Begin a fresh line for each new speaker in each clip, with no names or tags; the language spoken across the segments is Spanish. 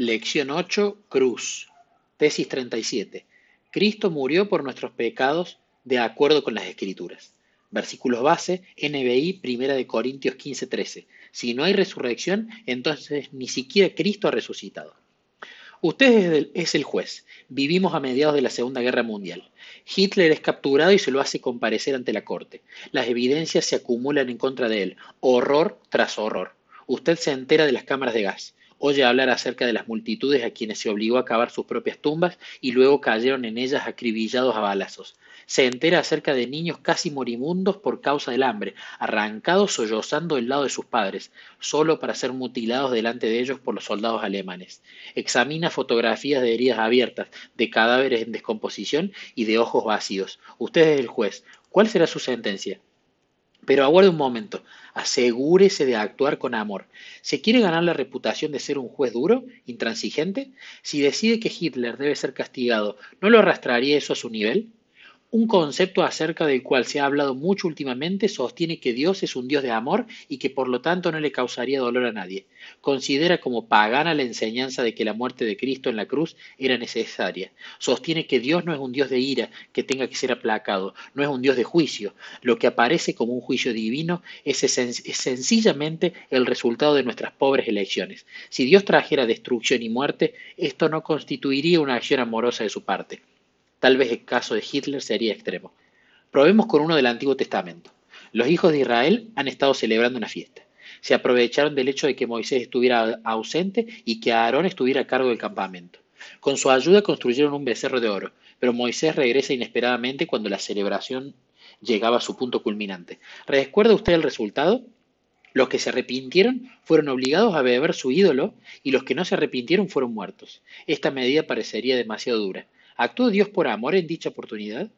Lección 8, Cruz. Tesis 37. Cristo murió por nuestros pecados de acuerdo con las Escrituras. Versículos base, NBI, Primera de Corintios 15, 13. Si no hay resurrección, entonces ni siquiera Cristo ha resucitado. Usted es el juez. Vivimos a mediados de la Segunda Guerra Mundial. Hitler es capturado y se lo hace comparecer ante la corte. Las evidencias se acumulan en contra de él, horror tras horror. Usted se entera de las cámaras de gas, oye hablar acerca de las multitudes a quienes se obligó a cavar sus propias tumbas y luego cayeron en ellas acribillados a balazos. Se entera acerca de niños casi moribundos por causa del hambre, arrancados sollozando del lado de sus padres, solo para ser mutilados delante de ellos por los soldados alemanes. Examina fotografías de heridas abiertas, de cadáveres en descomposición y de ojos vacíos. Usted es el juez. ¿Cuál será su sentencia? Pero aguarde un momento, asegúrese de actuar con amor. ¿Se quiere ganar la reputación de ser un juez duro, intransigente? Si decide que Hitler debe ser castigado, ¿no lo arrastraría eso a su nivel? Un concepto acerca del cual se ha hablado mucho últimamente sostiene que Dios es un Dios de amor y que por lo tanto no le causaría dolor a nadie. Considera como pagana la enseñanza de que la muerte de Cristo en la cruz era necesaria. Sostiene que Dios no es un Dios de ira que tenga que ser aplacado, no es un Dios de juicio. Lo que aparece como un juicio divino es, sencillamente el resultado de nuestras pobres elecciones. Si Dios trajera destrucción y muerte, esto no constituiría una acción amorosa de su parte. Tal vez el caso de Hitler sería extremo. Probemos con uno del Antiguo Testamento. Los hijos de Israel han estado celebrando una fiesta. Se aprovecharon del hecho de que Moisés estuviera ausente y que Aarón estuviera a cargo del campamento. Con su ayuda construyeron un becerro de oro, pero Moisés regresa inesperadamente cuando la celebración llegaba a su punto culminante. ¿Recuerda usted el resultado? Los que se arrepintieron fueron obligados a beber su ídolo y los que no se arrepintieron fueron muertos. Esta medida parecería demasiado dura. ¿Actuó Dios por amor en dicha oportunidad?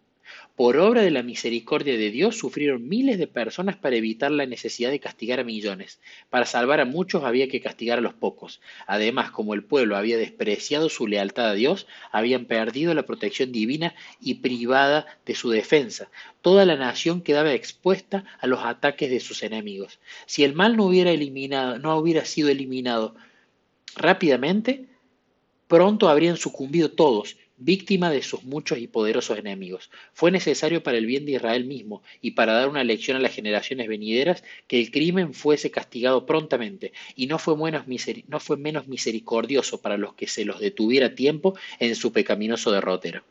Por obra de la misericordia de Dios sufrieron miles de personas para evitar la necesidad de castigar a millones. Para salvar a muchos había que castigar a los pocos. Además, como el pueblo había despreciado su lealtad a Dios, habían perdido la protección divina y privada de su defensa. Toda la nación quedaba expuesta a los ataques de sus enemigos. Si el mal no hubiera eliminado, no hubiera sido eliminado rápidamente, pronto habrían sucumbido todos víctima de sus muchos y poderosos enemigos. Fue necesario para el bien de Israel mismo y para dar una lección a las generaciones venideras que el crimen fuese castigado prontamente y no fue, menos, no fue menos misericordioso para los que se los detuviera tiempo en su pecaminoso derrotero.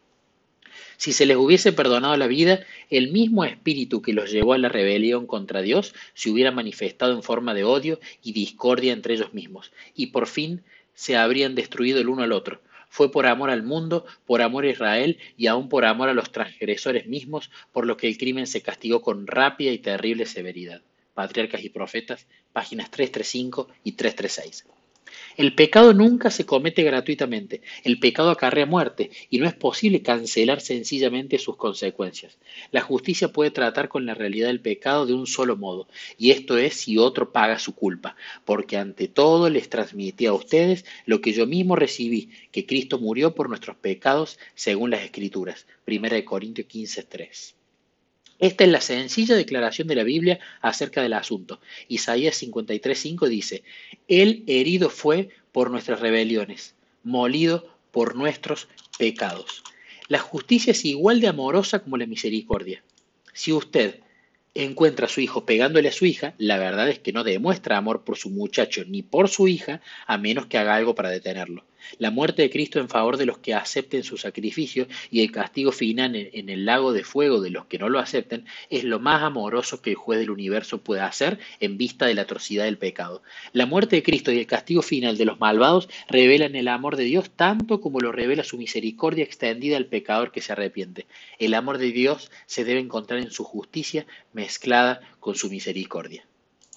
Si se les hubiese perdonado la vida, el mismo espíritu que los llevó a la rebelión contra Dios se hubiera manifestado en forma de odio y discordia entre ellos mismos, y por fin se habrían destruido el uno al otro, fue por amor al mundo, por amor a Israel y aún por amor a los transgresores mismos, por lo que el crimen se castigó con rápida y terrible severidad. Patriarcas y Profetas, páginas 335 y 336. El pecado nunca se comete gratuitamente. El pecado acarrea muerte y no es posible cancelar sencillamente sus consecuencias. La justicia puede tratar con la realidad del pecado de un solo modo, y esto es si otro paga su culpa, porque ante todo les transmití a ustedes lo que yo mismo recibí, que Cristo murió por nuestros pecados según las Escrituras. 1 Corintios 15:3. Esta es la sencilla declaración de la Biblia acerca del asunto. Isaías 53.5 dice, Él herido fue por nuestras rebeliones, molido por nuestros pecados. La justicia es igual de amorosa como la misericordia. Si usted encuentra a su hijo pegándole a su hija, la verdad es que no demuestra amor por su muchacho ni por su hija, a menos que haga algo para detenerlo. La muerte de Cristo en favor de los que acepten su sacrificio y el castigo final en el lago de fuego de los que no lo acepten es lo más amoroso que el juez del universo pueda hacer en vista de la atrocidad del pecado. La muerte de Cristo y el castigo final de los malvados revelan el amor de Dios tanto como lo revela su misericordia extendida al pecador que se arrepiente. El amor de Dios se debe encontrar en su justicia mezclada con su misericordia.